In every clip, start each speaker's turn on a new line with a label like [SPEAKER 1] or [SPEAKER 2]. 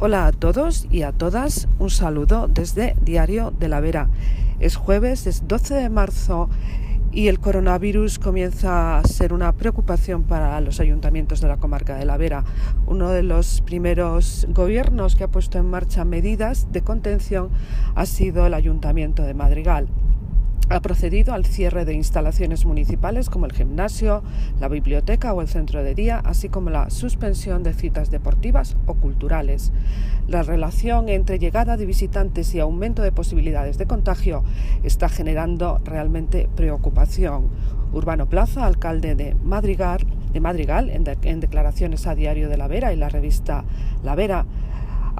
[SPEAKER 1] Hola a todos y a todas, un saludo desde Diario de la Vera. Es jueves, es 12 de marzo y el coronavirus comienza a ser una preocupación para los ayuntamientos de la comarca de la Vera. Uno de los primeros gobiernos que ha puesto en marcha medidas de contención ha sido el ayuntamiento de Madrigal ha procedido al cierre de instalaciones municipales como el gimnasio, la biblioteca o el centro de día, así como la suspensión de citas deportivas o culturales. La relación entre llegada de visitantes y aumento de posibilidades de contagio está generando realmente preocupación. Urbano Plaza, alcalde de Madrigal, de Madrigal en, en declaraciones a Diario de la Vera y la revista La Vera,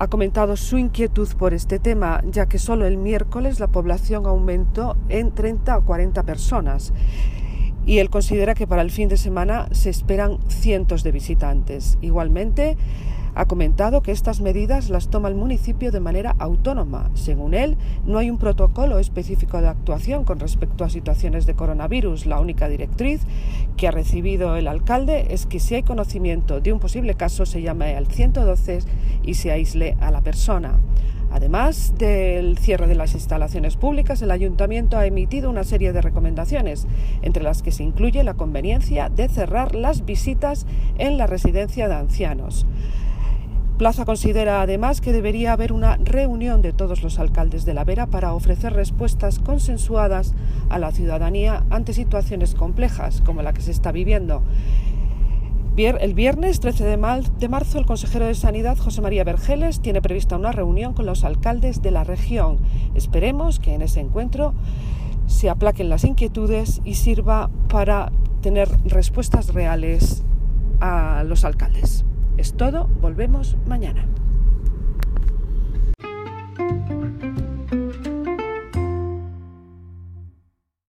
[SPEAKER 1] ha comentado su inquietud por este tema, ya que solo el miércoles la población aumentó en 30 o 40 personas y él considera que para el fin de semana se esperan cientos de visitantes. Igualmente, ha comentado que estas medidas las toma el municipio de manera autónoma. Según él, no hay un protocolo específico de actuación con respecto a situaciones de coronavirus. La única directriz que ha recibido el alcalde es que si hay conocimiento de un posible caso se llame al 112 y se aísle a la persona. Además del cierre de las instalaciones públicas, el ayuntamiento ha emitido una serie de recomendaciones, entre las que se incluye la conveniencia de cerrar las visitas en la residencia de ancianos. Plaza considera además que debería haber una reunión de todos los alcaldes de la Vera para ofrecer respuestas consensuadas a la ciudadanía ante situaciones complejas como la que se está viviendo. El viernes 13 de marzo, el consejero de Sanidad, José María Vergeles, tiene prevista una reunión con los alcaldes de la región. Esperemos que en ese encuentro se aplaquen las inquietudes y sirva para tener respuestas reales a los alcaldes. Es todo, volvemos mañana.